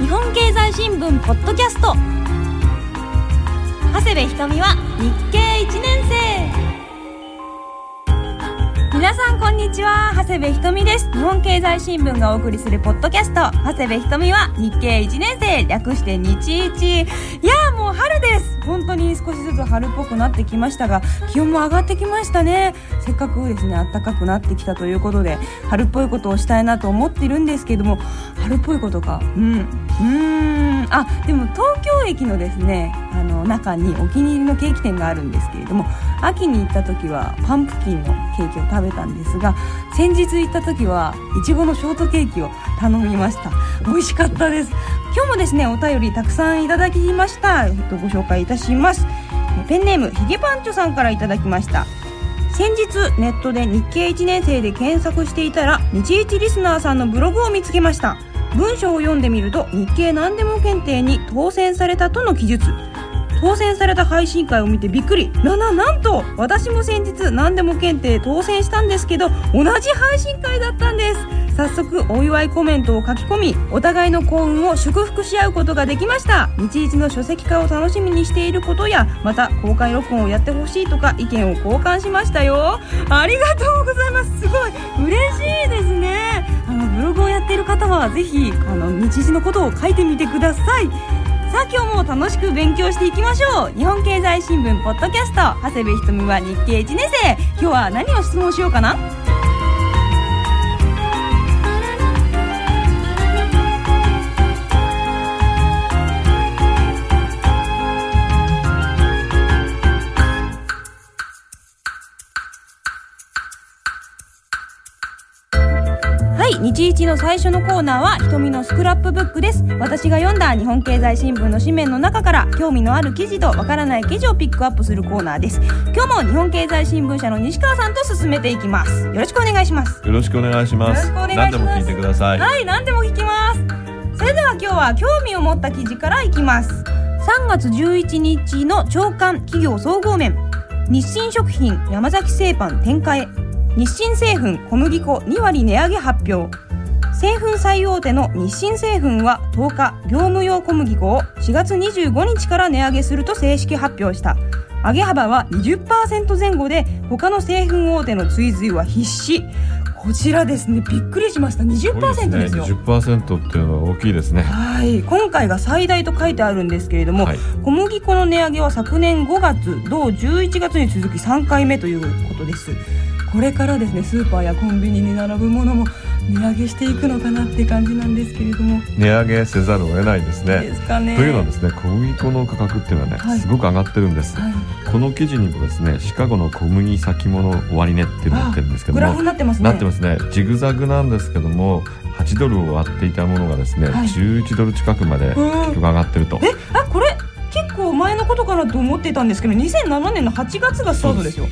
日本経済新聞ポッドキャスト。長谷部瞳は日経1年生。皆さんこんにちは。長谷部ひとみです。日本経済新聞がお送りするポッドキャスト。長谷部ひとみは日経1年生略して日一。いやーもう春です。本当に少しずつ春っぽくなってきましたが気温も上がってきましたね。せっかくですね暖かくなってきたということで春っぽいことをしたいなと思っているんですけども春っぽいことか。うん。うーん。あでも東京駅のですねあの中にお気に入りのケーキ店があるんですけれども秋に行った時はパンプキンのケーキを食べたんですが先日行った時はいちごのショートケーキを頼みました。美味しかったです。今日もですねお便りたくさんいただきました、えっと、ご紹介いたします。えペンネームひげパンチョさんからいただきました。先日ネットで日経1年生で検索していたら日一リスナーさんのブログを見つけました文章を読んでみると日経何でも検定に当選されたとの記述。当選された配信会を見てびっくり。なななんと私も先日何でも検定当選したんですけど同じ配信会だったんです。早速お祝いコメントを書き込みお互いの幸運を祝福し合うことができました。日一の書籍化を楽しみにしていることやまた公開録音をやってほしいとか意見を交換しましたよ。ありがとうございます。すごい。嬉しいですね。ブログをやっている方はぜひあの日時のことを書いてみてください。さあ今日も楽しく勉強していきましょう。日本経済新聞ポッドキャスト。長谷部ひとみは日経1年生。今日は何を質問しようかな？はい日一の最初のコーナーは「ひとみのスクラップブック」です。私が読んだ日本経済新聞の紙面の中から興味のある記事とわからない記事をピックアップするコーナーです。今日も日本経済新聞社の西川さんと進めていきます。よろしくお願いします。よろしくお願いします。よろしくお願いします。何でも聞いてください。はい何でも聞きます。それでは今日は興味を持った記事からいきます。3月11日の朝刊企業総合面。日清食品山崎製パン展開。日清製粉小麦粉2割値上げ発表製粉最大手の日清製粉は10日業務用小麦粉を4月25日から値上げすると正式発表した。上げ幅は20%前後で他の製粉大手の追随は必至。こちらですね。びっくりしました。20%ですよ。十パーセントっていうのは大きいですね。はい。今回が最大と書いてあるんですけれども、はい。小麦粉の値上げは昨年5月同11月に続き3回目ということです。これからですねスーパーやコンビニに並ぶものも値上げしていくのかなって感じなんですけれども。値上げせざるを得ないですね。ですかね。というのはですね、小麦粉の価格っていうのはね、はい。すごく上がってるんです。はい。この記事にもですね、シカゴの小麦先物終値っていうのがってるんですけどグラフも、になってますね。なってますね。ジグザグなんですけども、8ドルを割っていたものがですね、はい。11ドル近くまでうん。結局上がってると。えあこれ結構前のことかなと思ってたんですけど2007年の8月がスタートですよ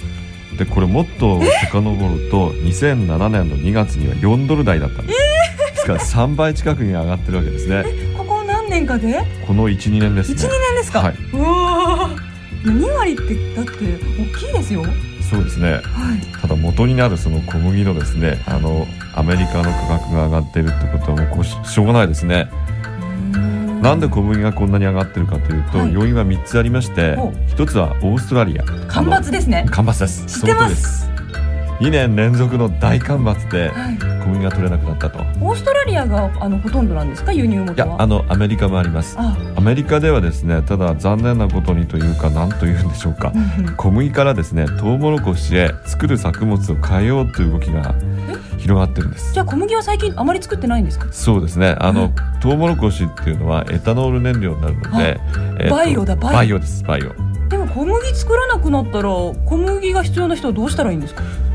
でこれもっと遡ると2007年の2月には4ドル台だったんです、ですから3倍近くに上がってるわけですね。ここ何年かで？この12年ですね。12年ですか、はい。うわー。2割ってだって大きいですよ。はいそうですね。ただ元になるその小麦のですねあのアメリカの価格が上がってるってことはもうしょうがないですねなんで小麦がこんなに上がってるかというと、はい。要因は3つありましてほう。1つはオーストラリア。干ばつですね。干ばつです。知ってます2年連続の大干ばつではい。小麦が取れなくなったと。オーストラリアがあのほとんどなんですか？輸入い元は？やあのアメリカもあります。あ。アメリカではですねただ残念なことにというか何というんでしょうか。小麦からですねトウモロコシへ作る作物を変えようという動きが広がってるんです。じゃあ小麦は最近あまり作ってないんですか？そうですね。あの、うん。トウモロコシっていうのはエタノール燃料になるので、えーとバイオだバイオ。バイオですバイオ。でも小麦作らなくなったら小麦が必要な人はどうしたらいいんですか？うん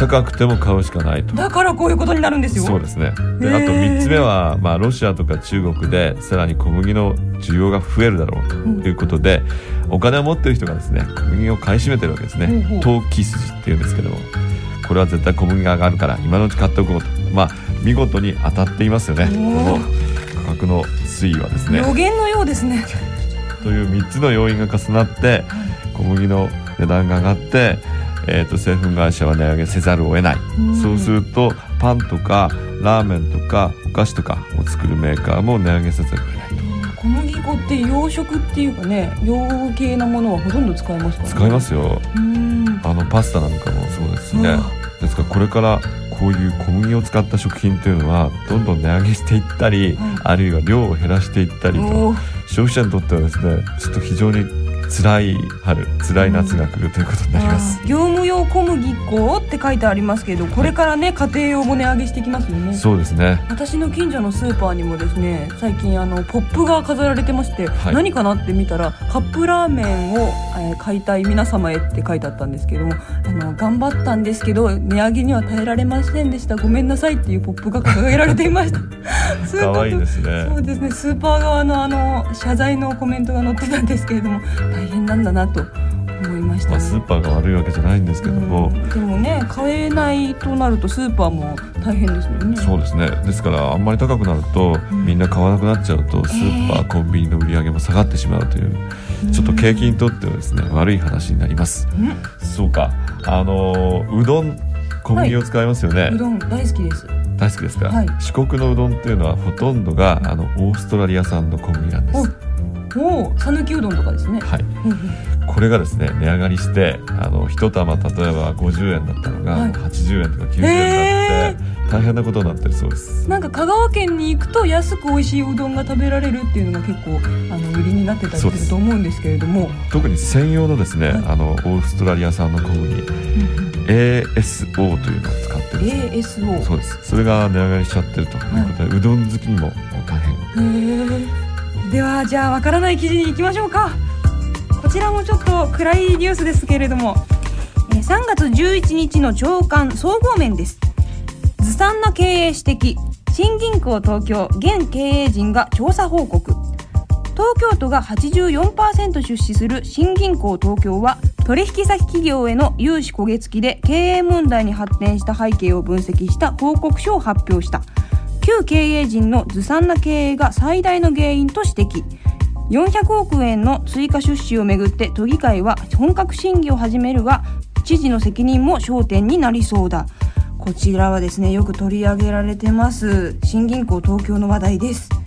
高くても買うしかないと。だからこういうことになるんですよ。そうですね。であと3つ目は、まあ、ロシアとか中国でさらに小麦の需要が増えるだろうということで、お金を持ってる人がですね小麦を買い占めてるわけですね。ほうほう。投機筋っていうんですけども。これは絶対小麦が上がるから今のうち買っておこうと。まあ見事に当たっていますよね。こおのー価格の推移はですね。予言のようですね。という3つの要因が重なって小麦の値段が上がって、えー、と製粉会社は値上げせざるを得ない、うん。そうするとパンとかラーメンとかお菓子とかを作るメーカーも値上げせざるを得ない小麦粉って洋食っていうかね洋系なものはほとんど使えますから、ね、使いますよ。うん。あのパスタなんかもそうですしねですからこれからこういう小麦を使った食品というのはどんどん値上げしていったり、はい。あるいは量を減らしていったりと。消費者にとってはですねちょっと非常に辛い春辛い夏が来るということになります、あー業務用小麦粉って書いてありますけどこれからね家庭用も値上げしてきますよね。そうですね。私の近所のスーパーにもですね最近あのポップが飾られてまして、はい。何かなって見たらカップラーメンを、えー買いたい皆様へって書いてあったんですけどもあの頑張ったんですけど値上げには耐えられませんでした。ごめんなさいっていうポップが掲げられていました。可愛いですね。そうですね。スーパー側のあの謝罪のコメントが載ってたんですけれども大変なんだなと思いましたまあ、ね、スーパーが悪いわけじゃないんですけども、うん。でもね買えないとなるとスーパーも大変ですよね。そうですね。ですからあんまり高くなると、ん。みんな買わなくなっちゃうとスー。パー、えーコンビニの売り上げも下がってしまうというちょっと景気にとってはですね悪い話になります。うん。そうか。あのーうどん小麦を使いますよね、うどん大好きです。大好きですか、はい。四国のうどんっていうのはほとんどがあのオーストラリア産の小麦なんですおお讃岐うどんとかですね。はい。うんうん。これがですね値上がりしてあの一玉例えば50円だったのが、はい。80円とか90円になって、大変なことになってるそうです。なんか香川県に行くと安く美味しいうどんが食べられるっていうのが結構あの売りになってたりすると思うんですけれども。特に専用のですね、はい。あのオーストラリア産の小麦 ASO というのを使ってるんです、ASO そうです。それが値上がりしちゃってるということで、うどん好きにも大変ではじゃあわからない記事に行きましょうか。こちらもちょっと暗いニュースですけれども、えー3月11日の朝刊総合面です。ずさんな経営指摘。新銀行東京現経営陣が調査報告。東京都が84%出資する新銀行東京は取引先企業への融資焦げ付きで経営問題に発展した背景を分析した報告書を発表した。旧経営陣のずさんな経営が最大の原因と指摘。400億円の追加出資をめぐって都議会は本格審議を始めるが知事の責任も焦点になりそうだ。こちらはですねよく取り上げられてます。新銀行東京の話題です。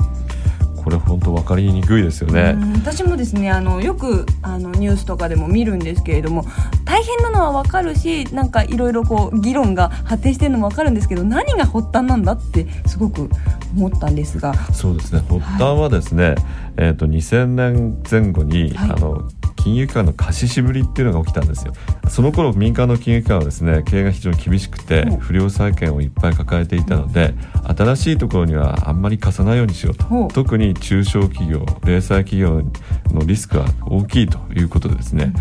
これ本当分かりにくいですよね、うん私もですねあのよくあのニュースとかでも見るんですけれども大変なのはわかるしなんかいろいろこう議論が発展してるのもわかるんですけど何が発端なんだってすごく思ったんですが。そうですね。発端はですね、えー、と2000年前後に、はい。あの金融機関の貸し渋りっていうのが起きたんですよ。その頃民間の金融機関はですね経営が非常に厳しくてうん。不良債権をいっぱい抱えていたので新しいところにはあんまり貸さないようにしようと。特に中小企業零細企業のリスクが大きいということでですね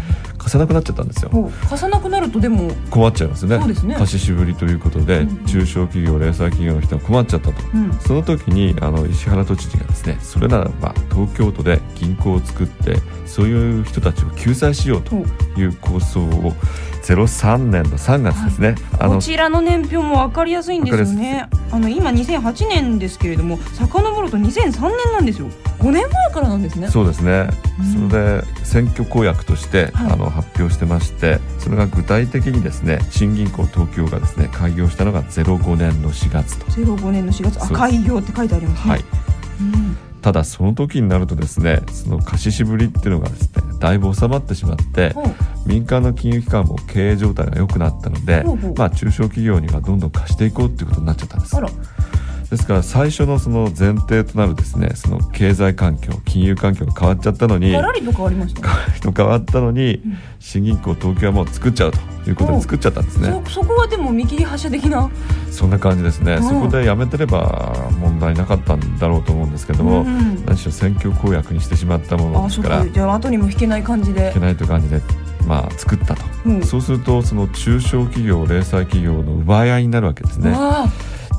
貸さなくなっちゃったんですよ。貸さなくなるとでも、困っちゃいますね。そうですね。貸し渋りということで、うん中小企業零細企業の人が困っちゃったと。うん、その時にあの石原都知事がですねそれならば東京都で銀行を作ってそういう人たちを救済しようという構想を03年の3月ですね、あのこちらの年表も分かりやすいんですよわねあの今2008年ですけれども遡ると2003年なんですよ。5年前からなんですね。そうですね、うん。それで選挙公約として、はい。あの発表してましてそれが具体的にですね新銀行東京がですね開業したのが05年の4月と、05年の4月。そうです。赤い行って書いてありますね。はい、うんただその時になるとですねその貸し渋りっていうのがですねだいぶ収まってしまって民間の金融機関も経営状態が良くなったのでまあ、中小企業にはどんどん貸していこうっていうことになっちゃったんですですから最初のその前提となるですねその経済環境金融環境が変わっちゃったのにガラリと変わりました変わったのにん。新銀行東京はもう作っちゃうということで作っちゃったんですね。そそこはでも見切り発車的な。そんな感じですね。うん。そこでやめてれば問題なかったんだろうと思うんですけどもうん何しろ選挙公約にしてしまったものですからじゃあ後にも引けない感じで。けないという感じでまあ作ったと。うん。そうするとその中小企業零細企業の奪い合いになるわけですね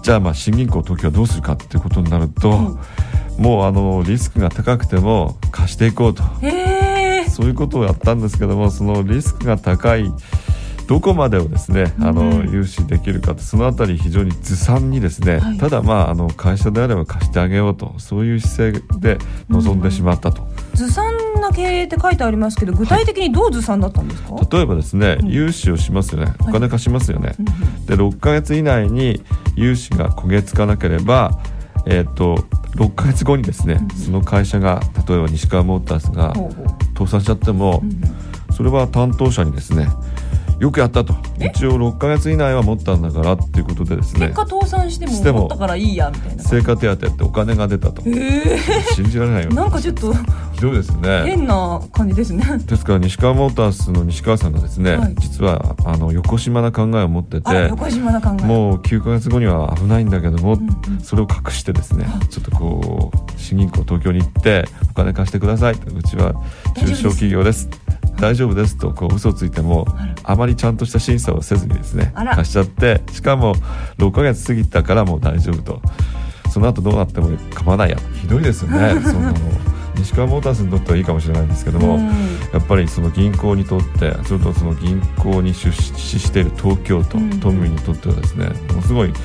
じゃあまあ新銀行東京はどうするかっていうことになると、うん。もうあのリスクが高くても貸していこうと。そういうことをやったんですけどもそのリスクが高いどこまでをですねあのうん。融資できるかってそのあたり非常にずさんにですね、はい。ただまああの会社であれば貸してあげようとそういう姿勢で臨んでしまったと、ずさんな経営って書いてありますけど具体的にどうずさんだったんですか、例えばですねうん。融資をしますよね。お金貸しますよね、うんで6ヶ月以内に融資が焦げ付かなければ、えー、と6ヶ月後にですね、うんその会社が例えば西川モータースが倒産しちゃっても、うんそれは担当者にですねよくやったと。一応6ヶ月以内は持ったんだからっていうことでですね結果倒産しても持ったからいいやみたいな。成果手当ってお金が出たと。え信じられないよー、なんかちょっとひどいですね。変な感じですね。ですから西川モータースの西川さんがですね、はい。実はあの横島な考えを持ってて横島な考え。もう9ヶ月後には危ないんだけども、うんうん。それを隠してですねちょっとこう新銀行東京に行ってお金貸してください。とうちは中小企業です。大丈夫です。とこう嘘をついてもあまりちゃんとした審査をせずにですね貸しちゃってしかも6ヶ月過ぎたからもう大丈夫と。その後どうなっても構わないや。ひどいですよね そんなの西川モータースにとってはいいかもしれないんですけども、うん。やっぱりその銀行にとってそれとその銀行に出資している東京都、うん。都民にとってはですねものすごいこ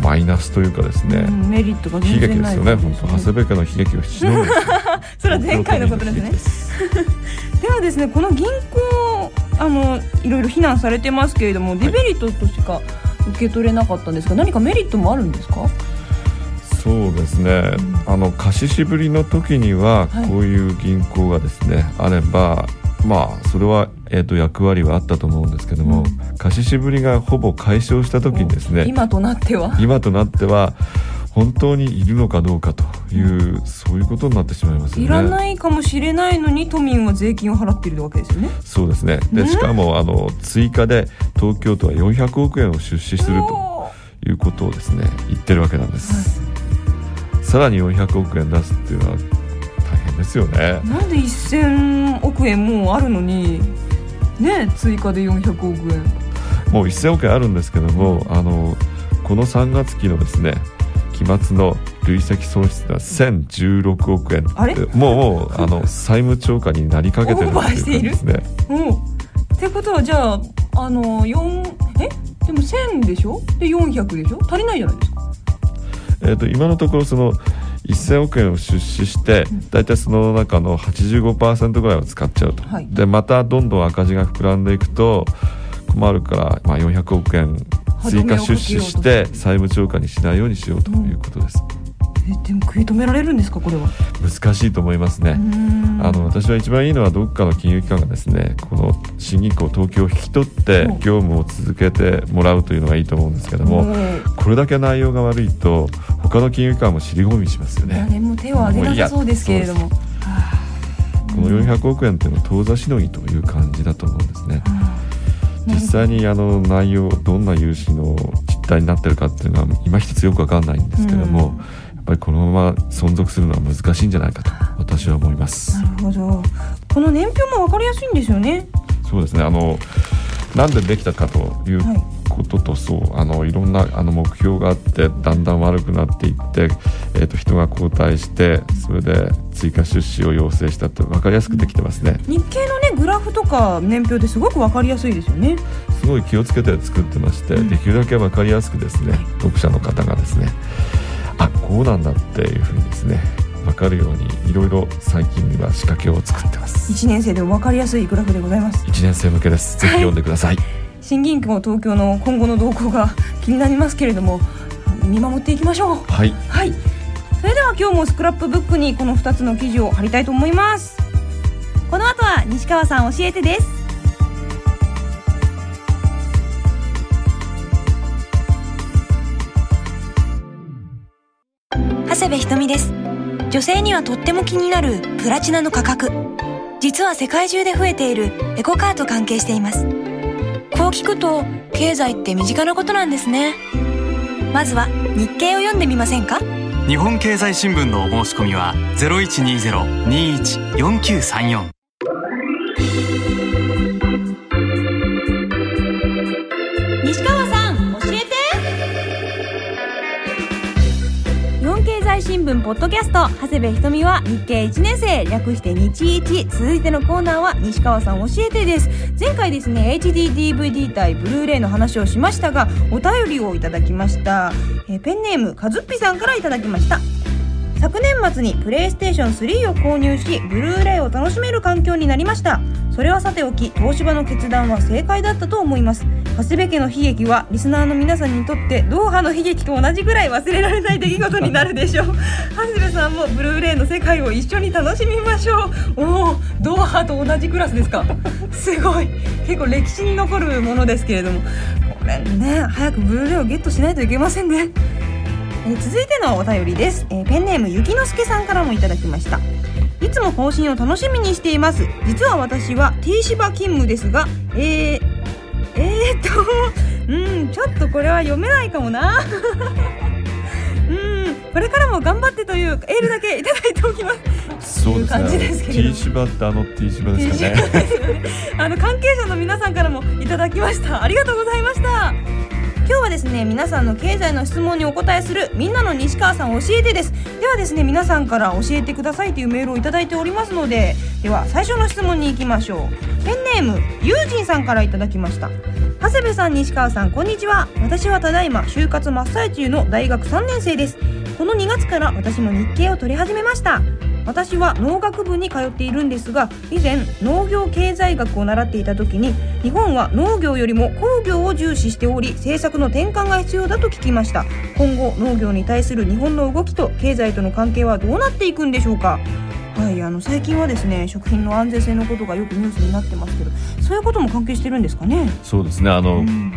うマイナスというかですね、うんメリットが悲全然ない劇ですよね。本当長谷部家の悲劇をしのぐそれは前回のことですね。ではですねこの銀行あのいろいろ非難されてますけれどもデメリットとしか受け取れなかったんですが何かメリットもあるんですか？そうですね、あの貸ししぶりの時にははい。こういう銀行がですね、あればまあそれは、えー、と役割はあったと思うんですけども、貸ししぶりがほぼ解消した時にですね今となっては？今となっては本当にいるのかどうかという、そういうことになってしまいますよね。いらないかもしれないのに都民は税金を払っているわけですよね。そうですね。ねでしかもあの追加で東京都は400億円を出資するということをですね言ってるわけなんです。さらに400億円出すっていうのは大変ですよね。なんで1000億円もうあるのにね追加で400億円。もう1000億円あるんですけども、あのこの3月期のですね期末の累積損失が1016億円あれ？もうもうあの 債務超過になりかけてるっていうですね。ってことはじゃああの4え？でも1000でしょ？で400でしょ？足りないじゃないですかえー、と今のところその1000億円を出資して大体その中の85%ぐらいを使っちゃうと、はい。でまたどんどん赤字が膨らんでいくと困るから、まあ、400億円追加出資して債務超過にしないようにしようということです、えでも食い止められるんですかこれは？難しいと思いますね、あの私は一番いいのはどっかの金融機関がですねこの新銀行東京を引き取ってう。ん業務を続けてもらうというのがいいと思うんですけども、もこれだけ内容が悪いと他の金融機関も尻込みしますよね。誰も手を挙げなさそうですけれども。この400億円っていうのは当座しのぎという感じだと思うんですね。実際にあの内容どんな融資の実態になってるかっていうのは今一つよくわかんないんですけども、やっぱりこのまま存続するのは難しいんじゃないかと私は思います。なるほど。この年表も分かりやすいんですよね。そうですね。あのなんでできたかというはい。ことと、そうあのいろんなあの目標があってだんだん悪くなっていって、えー、と人が交代してそれで追加出資を要請したって分かりやすくできてますね。日経のねグラフとか年表ってすごく分かりやすいですよね。すごい気をつけて作ってまして、うん。できるだけ分かりやすくですね読者の方がですねあこうなんだっていうふうにですね分かるようにいろいろ最近には仕掛けを作ってます。1年生でも分かりやすいグラフでございます。1年生向けです。ぜひ読んでください、新銀行東京の今後の動向が気になりますけれども見守っていきましょう。はい。はい。それでは今日もスクラップブックにこの2つの記事を貼りたいと思います。この後は西川さん教えてです長谷部ひとみです。女性にはとっても気になるプラチナの価格。実は世界中で増えているエコカーと関係しています。こう聞くと経済って身近なことなんですね。まずは日経を読んでみませんか？日本経済新聞のお申し込みは0120-21-4934聞ポッドキャスト長谷部ひとみは日経1年生略して日一。続いてのコーナーは西川さん教えてです。前回ですね HDDVD 対ブルーレイの話をしましたがお便りをいただきました、えーペンネームかずっぴさんからいただきました。昨年末にプレイステーション3を購入しブルーレイを楽しめる環境になりました。それはさておき東芝の決断は正解だったと思います。長谷部家の悲劇はリスナーの皆さんにとってドーハの悲劇と同じぐらい忘れられない出来事になるでしょう。長谷部さんもブルーレイの世界を一緒に楽しみましょう。おおドーハと同じクラスですか。すごい。結構歴史に残るものですけれども。これね早くブルーレイをゲットしないといけませんね。え続いてのお便りです、えーペンネームゆきのすけさんからもいただきました。いつも更新を楽しみにしています。実は私は T 芝勤務ですがえー、えー、っ とうんちょっとこれは読めないかもな。うんこれからも頑張ってというエールだけいただいておきます。そうですいう感じですけれども。T 芝ってあの T 芝ですかね。ですよね。あの関係者の皆さんからもいただきました。ありがとうございました今日はですね皆さんの経済の質問にお答えするみんなの西川さん教えてです。ではですね皆さんから教えてくださいというメールをいただいておりますのででは最初の質問に行きましょう。ペンネームゆうじんさんからいただきました。長谷部さん西川さんこんにちは。私はただいま就活真っ最中の大学3年生です。この2月から私も日経を取り始めました。私は農学部に通っているんですが以前農業経済学を習っていた時に日本は農業よりも工業を重視しており政策の転換が必要だと聞きました。今後農業に対する日本の動きと経済との関係はどうなっていくんでしょうか。はい、あの最近はですね食品の安全性のことがよくニュースになってますけどそういうことも関係してるんですかね？そうですね。あの、うん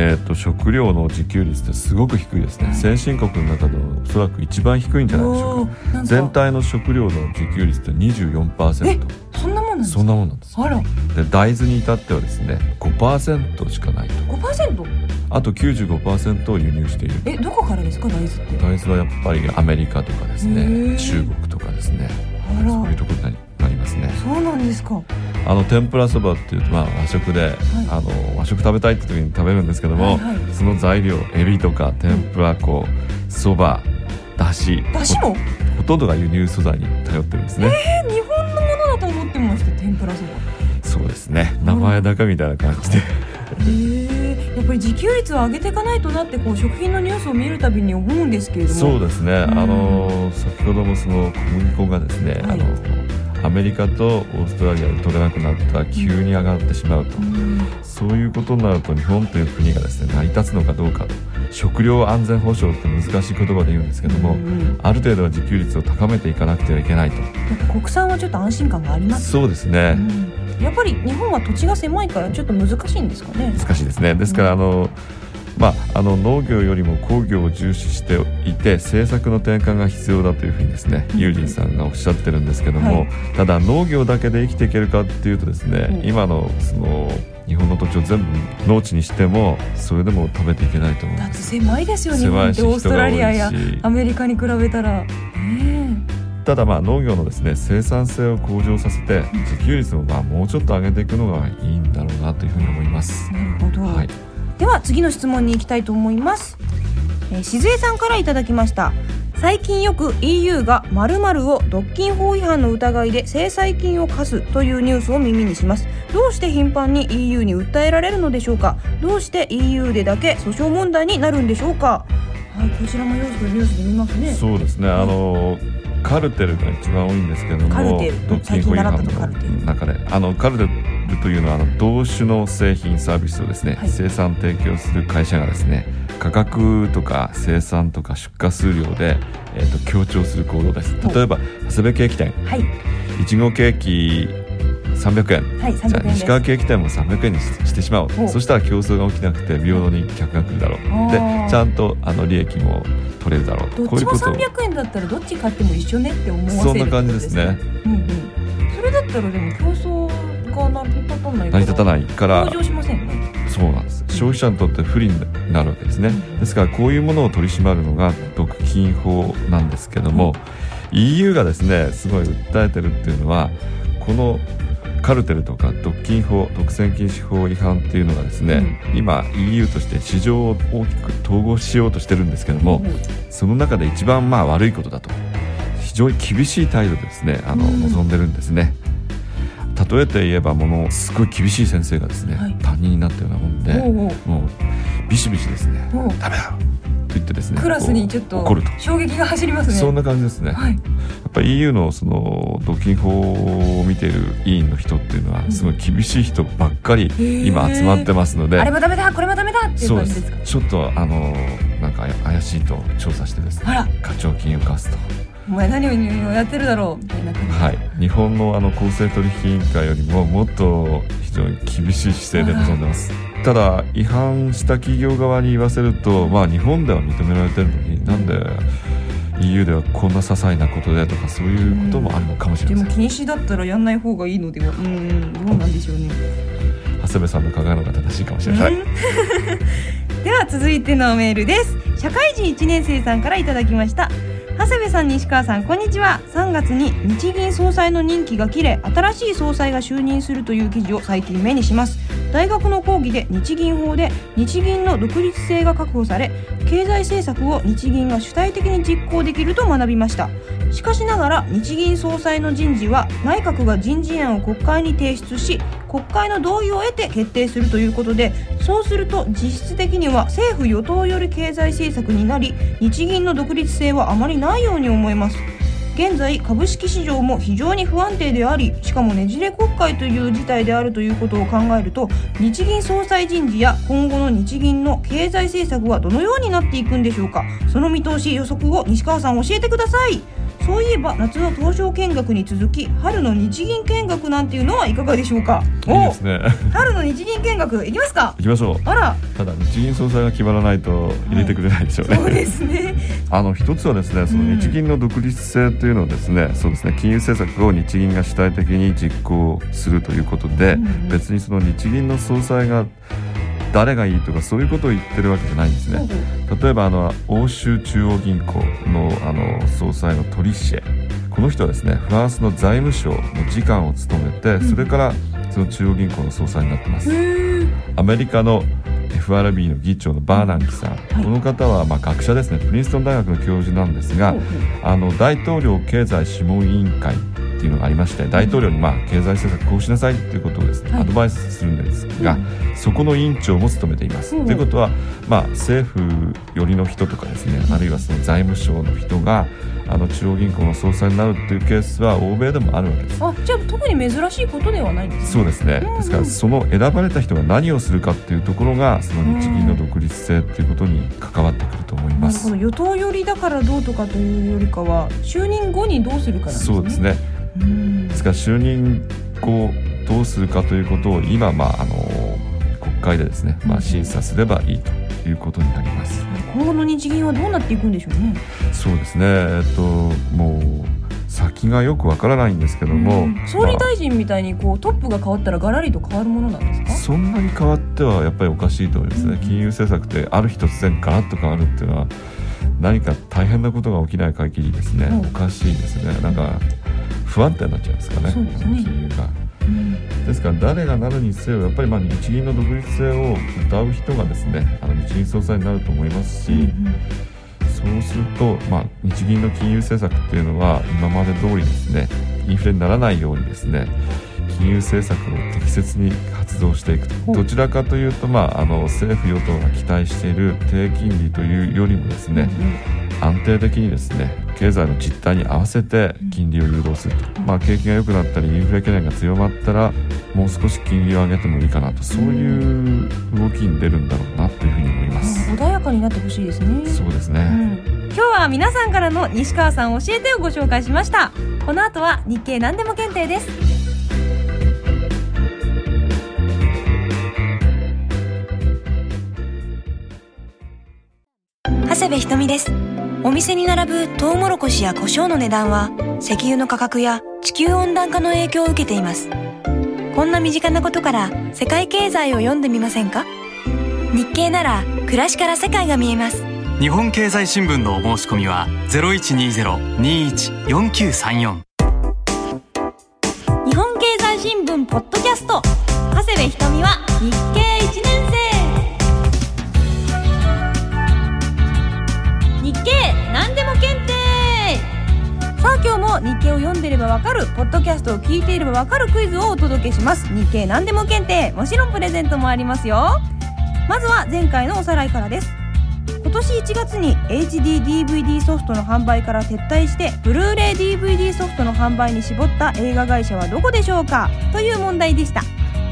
えー、と食料の自給率ってすごく低いですね、はい先進国の中でおそらく一番低いんじゃないでしょうか。全体の食料の自給率って24%そんなもんなんですか？そんなもんなんです。あら。で大豆に至ってはですね5%しかないと。5%あと95%を輸入している。えどこからですか大豆って？大豆はやっぱりアメリカとかですへねー。中国とかですね。あら。そういうところになりますね。そうなんですかあの天ぷらそばっていうと、まあ、和食で、あの和食食べたいって時に食べるんですけども、はいはい。その材料エビとか天ぷら粉そばだしだしも？ほほとんどが輸入素材に頼ってるんですね、え日本のものだと思ってました天ぷらそば。そうですね。名前だけみたいな感じで、へえやっぱり自給率を上げていかないとなってこう食品のニュースを見るたびに思うんですけれども。そうですね、んあの先ほどもその小麦粉がですね、はい。あのアメリカとオーストラリアで取れなくなったら急に上がってしまうと、うんそういうことになると日本という国がですね成り立つのかどうかと。食料安全保障って難しい言葉で言うんですけども、うんある程度は自給率を高めていかなくてはいけないと。国産はちょっと安心感があります、そうですね、うん。やっぱり日本は土地が狭いからちょっと難しいんですかね。難しいですね。ですからあの、まあ、あの農業よりも工業を重視していて政策の転換が必要だというふうにですねうん。ユージンさんがおっしゃってるんですけども、はい。ただ農業だけで生きていけるかっていうとですね、うん。今のその日本の土地を全部農地にしてもそれでも食べていけないと思うんだって狭いですよ日狭いし本ってオーストラリアやアメリカに比べたら。ねただまあ農業のですね生産性を向上させて自給率をまあもうちょっと上げていくのがいいんだろうなというふうに思います。え。なるほど、はい、では次の質問に行きたいと思います、えー、静江さんからいただきました。最近よく EU が〇〇を独禁法違反の疑いで制裁金を課すというニュースを耳にします。どうして頻繁に EU に訴えられるのでしょうか？どうして EU でだけ訴訟問題になるんでしょうか？はいこちらもよくニュースで見ますね。そうですね。あのカルテルが一番多いんですけれどもカルテル。独禁法違反最近習ったとカルテル。の中であのカルテルというのはあの同種の製品サービスをですね、はい。生産提供する会社がですね価格とか生産とか出荷数量で、えー、と強調する行動です。例えば長谷部ケーキ店。はい。いちごケーキ300円。はいじゃ300円です。あ西川ケーキ店も300円にししてしまおうそしたら競争が起きなくて平等に客が来るだろう。あでーちゃんとあの利益も取れるだろう。どっちもこういうこと。を300円だったらどっち買っても一緒ねって思わせるそんな感じですね。うんうん。それだったらでも競争がない成り立たないから向上しませんねそうなんです。消費者にとって不利になるわけですね。ですからこういうものを取り締まるのが独禁法なんですけども EU がですねすごい訴えてるっていうのはこのカルテルとか独禁法独占禁止法違反っていうのがですね、今 EU として市場を大きく統合しようとしてるんですけども、その中で一番まあ悪いことだと非常に厳しい態度でですねあの、うん。望んでるんですね例えて言えばものすごい厳しい先生がですね、はい。担任になったようなもんでもうビシビシですねダメだと言ってですねクラスにちょっことう怒ると。衝撃が走りますね。そんな感じですね、はい。やっぱり EU のその独禁法を見ている委員の人っていうのはすごい厳しい人ばっかり今集まってますので、あれもダメだこれもダメだっていうそうで感じですか？す。ちょっとあのなんか怪しいと調査してですね課徴金を課すとお前何をやってるだろうみたいな感じ。はい。日本のあの公正取引委員会よりももっと非常に厳しい姿勢で臨んでます。ただ違反した企業側に言わせるとまあ日本では認められてるのになんで EU ではこんな些細なことでとかそういうこともあるのかもしれでません。も禁止だったらやんない方がいいのでは。うんうん。どうなんでしょうね。長谷部さんの考えの方が正しいかもしれない、では続いてのメールです。社会人1年生さんからいただきました。長谷部さん西川さんこんにちは。3月に日銀総裁の任期が切れ新しい総裁が就任するという記事を最近目にします。大学の講義で日銀法で日銀の独立性が確保され経済政策を日銀が主体的に実行できると学びました。しかしながら日銀総裁の人事は内閣が人事案を国会に提出し国会の同意を得て決定するということでそうすると実質的には政府与党より経済政策になり日銀の独立性はあまりないように思えます。現在株式市場も非常に不安定でありしかもねじれ国会という事態であるということを考えると日銀総裁人事や今後の日銀の経済政策はどのようになっていくんでしょうか。その見通し予測を西川さん教えてください。そういえば夏の東証見学に続き春の日銀見学なんていうのはいかがでしょうか？いいですね。お春の日銀見学行きますか？行きましょう。あら。ただ日銀総裁が決まらないと入れてくれないでしょうね、そうですね。あの一つはですねその日銀の独立性というのをですね、そうですね金融政策を日銀が主体的に実行するということで、うんうん。別にその日銀の総裁が誰がいいとかそういうことを言ってるわけじゃないんですね。例えばあの欧州中央銀行のあの総裁のトリシエこの人はですねフランスの財務省の次官を務めてそれからその中央銀行の総裁になってます。アメリカの FRB の議長のバーナンキさん、この方はまあ学者ですね。プリンストン大学の教授なんですが、あの大統領経済諮問委員会っていうのがありまして大統領にまあ経済政策こうしなさいっていうことをですね、はい。アドバイスするんですが、そこの委員長も務めています。うんということは、まあ、政府寄りの人とかですねあるいはその財務省の人があの中央銀行の総裁になるっていうケースは欧米でもあるわけです。あじゃあ特に珍しいことではないんですね。そうですね、うんうん。ですからその選ばれた人が何をするかっていうところがその日銀の独立性っていうことに関わってくると思います。なるほど。与党寄りだからどうとかというよりかは就任後にどうするかね。そうですね。うんですから就任後どうするかということを今、まあ、あの国会でですね、まあ、審査すればいいということになります。今後の日銀はどうなっていくんでしょうね。そうですね、えっと、もう先がよくわからないんですけども、うん。総理ま大臣みたいにこうトップが変わったらガラリと変わるものなんですあか？そんなに変わってはやっぱりおかしいと思いますね、うん。金融政策ってある日突然ガラッと変わるっていうのは何か大変なことが起きない限りですね、うん。おかしいですね。なんか不安定になっちゃいますかねね。金融が。うん。ですから誰がなるにせよやっぱりまあ日銀の独立性を謳う人がですねあの日銀総裁になると思いますし、そうすると、まあ、日銀の金融政策っていうのは今まで通りですねインフレにならないようにですね金融政策を適切に発動していくと。どちらかというと、まあ、あの政府与党が期待している低金利というよりもですね、安定的にですね経済の実態に合わせて金利を誘導すると、まあ、景気が良くなったりインフレ懸念が強まったらもう少し金利を上げてもいいかなと。そういう動きに出るんだろうなというふうに思います。穏やかになってほしいですね。そうですね、うん。今日は皆さんからの西川さん教えてをご紹介しました。この後は日経何でも検定です部ひとみです。お店に並ぶトウモロコシや胡椒の値段は石油の価格や地球温暖化の影響を受けています。こんな身近なことから世界経済を読んでみませんか？日経なら暮らしから世界が見えます。日本経済新聞のお申し込みは0120-21-4934日本経済新聞ポッドキャスト。長谷部ひとみは日経1年生経何でも検定さあ今日も日経を読んでればわかるポッドキャストを聞いていればわかるクイズをお届けします。日経何でも検定もちろんプレゼントもありますよ。まずは前回のおさらいからです。今年1月に HDDVD ソフトの販売から撤退してブルーレイ DVD ソフトの販売に絞った映画会社はどこでしょうか？という問題でした。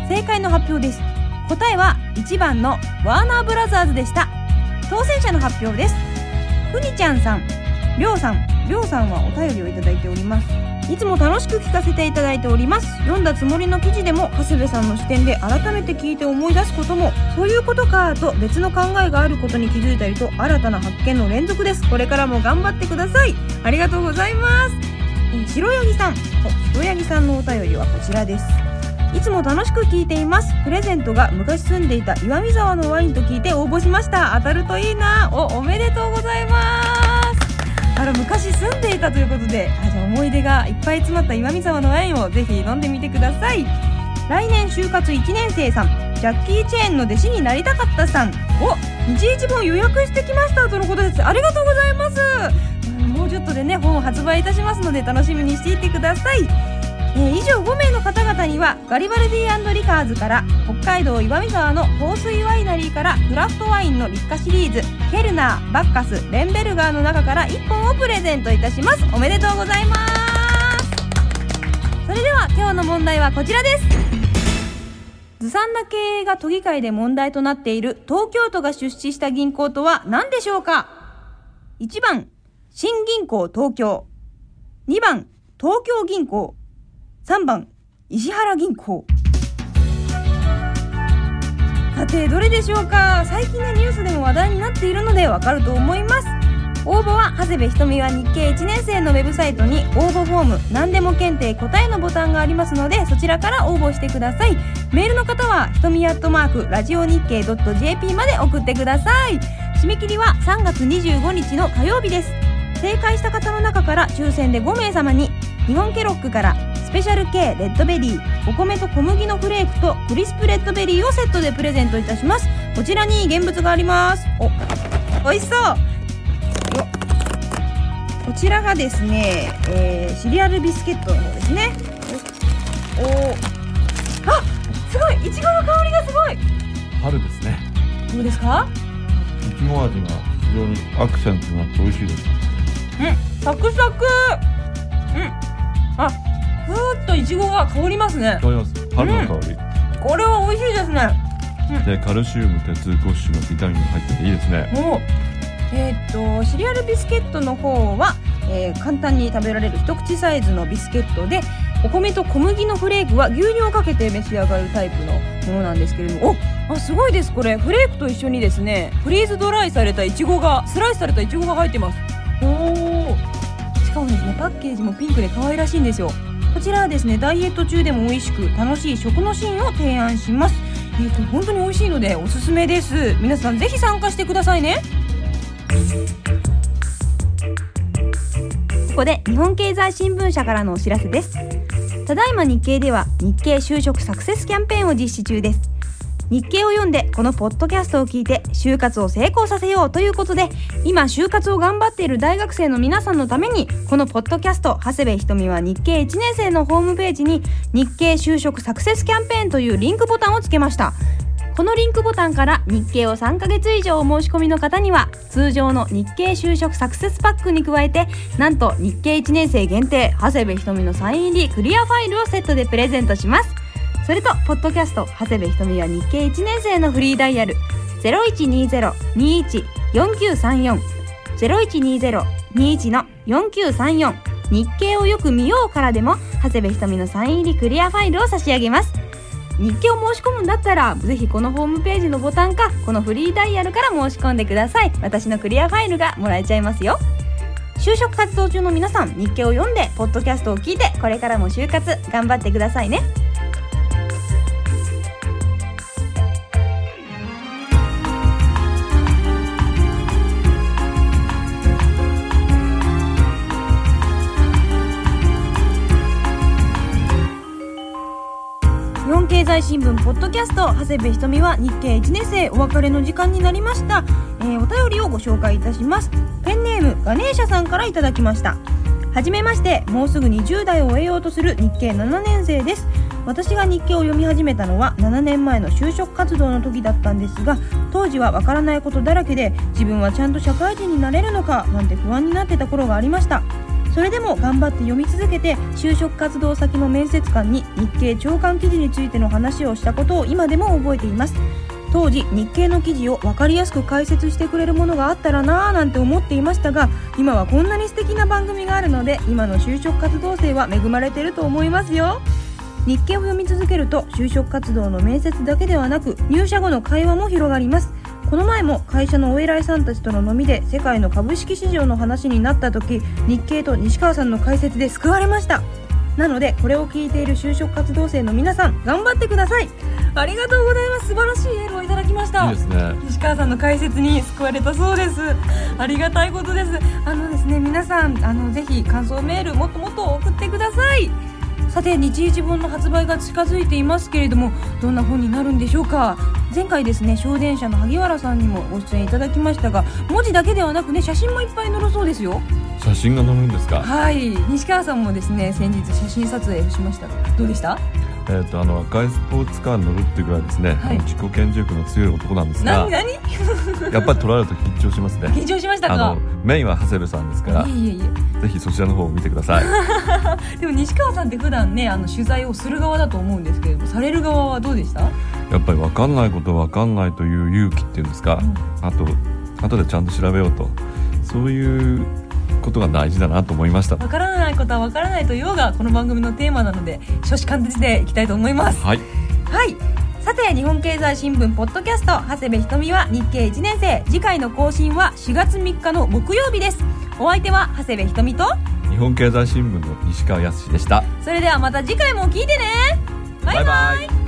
正解の発表です。答えは1番のワーナーブラザーズでした。当選者の発表です。くにちゃんさんりょうさんりょうさんはお便りをいただいております。いつも楽しく聞かせていただいております。読んだつもりの記事でも長谷部さんの視点で改めて聞いて思い出すこともそういうことかと別の考えがあることに気づいたりと新たな発見の連続です。これからも頑張ってください。ありがとうございます。えー白ヤギさん。お白ヤギさんのお便りはこちらです。いつも楽しく聞いています。プレゼントが昔住んでいた岩見沢のワインと聞いて応募しました。当たるといいな。おおめでとうございます。あら昔住んでいたということで。あじゃあ思い出がいっぱい詰まった岩見沢のワインをぜひ飲んでみてください。来年就活1年生さん。ジャッキー・チェーンの弟子になりたかったさん。お日一本予約してきました。とのことです。ありがとうございます。もうちょっとでね本を発売いたしますので楽しみにしていてください。え以上5名の方々にはガリバルディリカーズから北海道岩見沢の香水ワイナリーからクラフトワインの立花シリーズケルナーバッカスレンベルガーの中から1本をプレゼントいたします。おめでとうございます。それでは今日の問題はこちらです。ずさんな経営が都議会で問題となっている東京都が出資した銀行とは何でしょうか？1番新銀行東京。2番東京銀行。3番石原銀行。さてどれでしょうか？最近ねニュースでも話題になっているのでわかると思います。応募は長谷部ひとみは日経1年生のウェブサイトに応募フォーム何でも検定答えのボタンがありますのでそちらから応募してください。メールの方はひとみアットマークラジオ日経 .jp まで送ってください。締め切りは3月25日の火曜日です。正解した方の中から抽選で5名様に日本ケロックからペシャル K レッドベリーお米と小麦のフレークとクリスプレッドベリーをセットでプレゼントいたします。こちらに現物があります。お美味しそう。よこちらがですね、えーシリアルビスケットの方ですね。おおあすごい。いちごの香りがすごい。春ですね。どうですか？いちご味が非常にアクセントになって美味しいです。うんサクサク。うん。あふーっといちごが香りますね。香ります。春の香り、これは美味しいですね。でカルシウム鉄5種のビタミンが入ってていいですね。おえーっとシリアルビスケットの方は、えー簡単に食べられる一口サイズのビスケットでお米と小麦のフレークは牛乳をかけて召し上がるタイプのものなんですけれどもおあすごいです。これフレークと一緒にですねフリーズドライされたいちごがスライスされたいちごが入ってます。おおしかもですねパッケージもピンクで可愛らしいんですよこちらはですねダイエット中でも美味しく楽しい食のシーンを提案します。えーと本当に美味しいのでおすすめです。皆さんぜひ参加してくださいね。ここで日本経済新聞社からのお知らせです。ただいま日経では日経就職サクセスキャンペーンを実施中です。日経を読んでこのポッドキャストを聞いて就活を成功させようということで今就活を頑張っている大学生の皆さんのためにこのポッドキャスト長谷部ひとみは日経1年生のホームページに日経就職サクセスキャンペーンというリンクボタンをつけました。このリンクボタンから日経を3ヶ月以上お申し込みの方には通常の日経就職サクセスパックに加えてなんと日経1年生限定長谷部ひとみのサイン入りクリアファイルをセットでプレゼントします。それとポッドキャスト長谷部ひとみは日経1年生のフリーダイヤル0120-21-4934 0120-21の4934日経をよく見ようからでも長谷部ひとみのサイン入りクリアファイルを差し上げます。日経を申し込むんだったらぜひこのホームページのボタンかこのフリーダイヤルから申し込んでください。私のクリアファイルがもらえちゃいますよ。就職活動中の皆さん日経を読んでポッドキャストを聞いてこれからも就活頑張ってくださいね。済新聞ポッドキャスト長谷部ひとみは日経1年生お別れの時間になりました、えーお便りをご紹介いたします。ペンネームガネーシャさんからいただきました。はじめましてもうすぐ20代を終えようとする日経7年生です。私が日記を読み始めたのは7年前の就職活動の時だったんですが当時はわからないことだらけで自分はちゃんと社会人になれるのかなんて不安になってた頃がありました。それでも頑張って読み続けて就職活動先の面接官に日経長官記事についての話をしたことを今でも覚えています。当時日経の記事を分かりやすく解説してくれるものがあったらなぁなんて思っていましたが今はこんなに素敵な番組があるので今の就職活動生は恵まれてると思いますよ。日経を読み続けると就職活動の面接だけではなく入社後の会話も広がります。この前も会社のお偉いさんたちとの飲みで世界の株式市場の話になった時日経と西川さんの解説で救われました。なのでこれを聞いている就職活動生の皆さん頑張ってください。ありがとうございます。素晴らしいエールをいただきました。いいですね。西川さんの解説に救われたそうです。ありがたいことです。あのですね皆さんあのぜひ感想メールもっともっと送ってくださいさて日一本の発売が近づいていますけれどもどんな本になるんでしょうか？前回ですね小電車の萩原さんにもご出演いただきましたが文字だけではなくね写真もいっぱい載るそうですよ。写真が載るんですか？はい。西川さんもですね先日写真撮影をしましたがどうでした？えっ、とあの赤いスポーツカーに乗るっていうぐらいですね、はい。自己顕示欲の強い男なんですが やっぱり撮られると緊張しますね。緊張しましたか？あのメインは長谷部さんですからいえいえいぜひそちらの方を見てください。え でも西川さんって普段ねあの取材をする側だと思うんですけれどもされる側はどうでした？やっぱり分かんないことは分かんないという勇気っていうんですか、あと後でちゃんと調べようと。そういうことが大事だなと思いました。わからないことはわからないというのがこの番組のテーマなので初志貫徹でいきたいと思います。はい。はい。さて日本経済新聞ポッドキャスト長谷部ひとみは日経1年生。次回の更新は4月3日の木曜日です。お相手は長谷部ひとみと日本経済新聞の西川康でした。それではまた次回も聞いてね。バイバイ。バイバ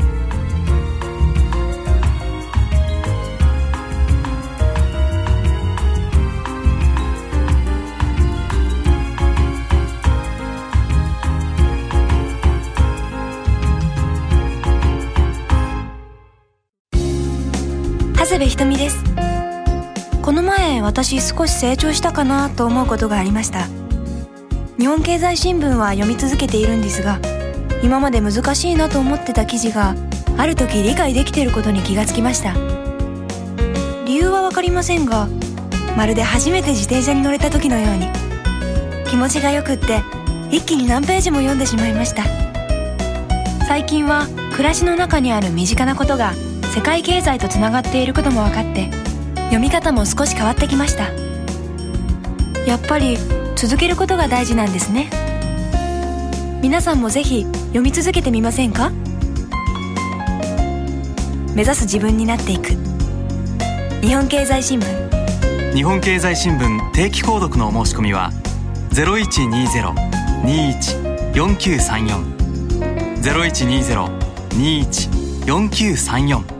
長谷部ひとみです。この前私少し成長したかなと思うことがありました。日本経済新聞は読み続けているんですが今まで難しいなと思ってた記事がある時理解できていることに気がつきました。理由はわかりませんがまるで初めて自転車に乗れた時のように気持ちがよくって一気に何ページも読んでしまいました。最近は暮らしの中にある身近なことが世界経済とつながっていることも分かって読み方も少し変わってきました。やっぱり続けることが大事なんですね。皆さんもぜひ読み続けてみませんか？目指す自分になっていく。日本経済新聞。日本経済新聞定期購読のお申し込みは0120-21-4934 0120-21-4934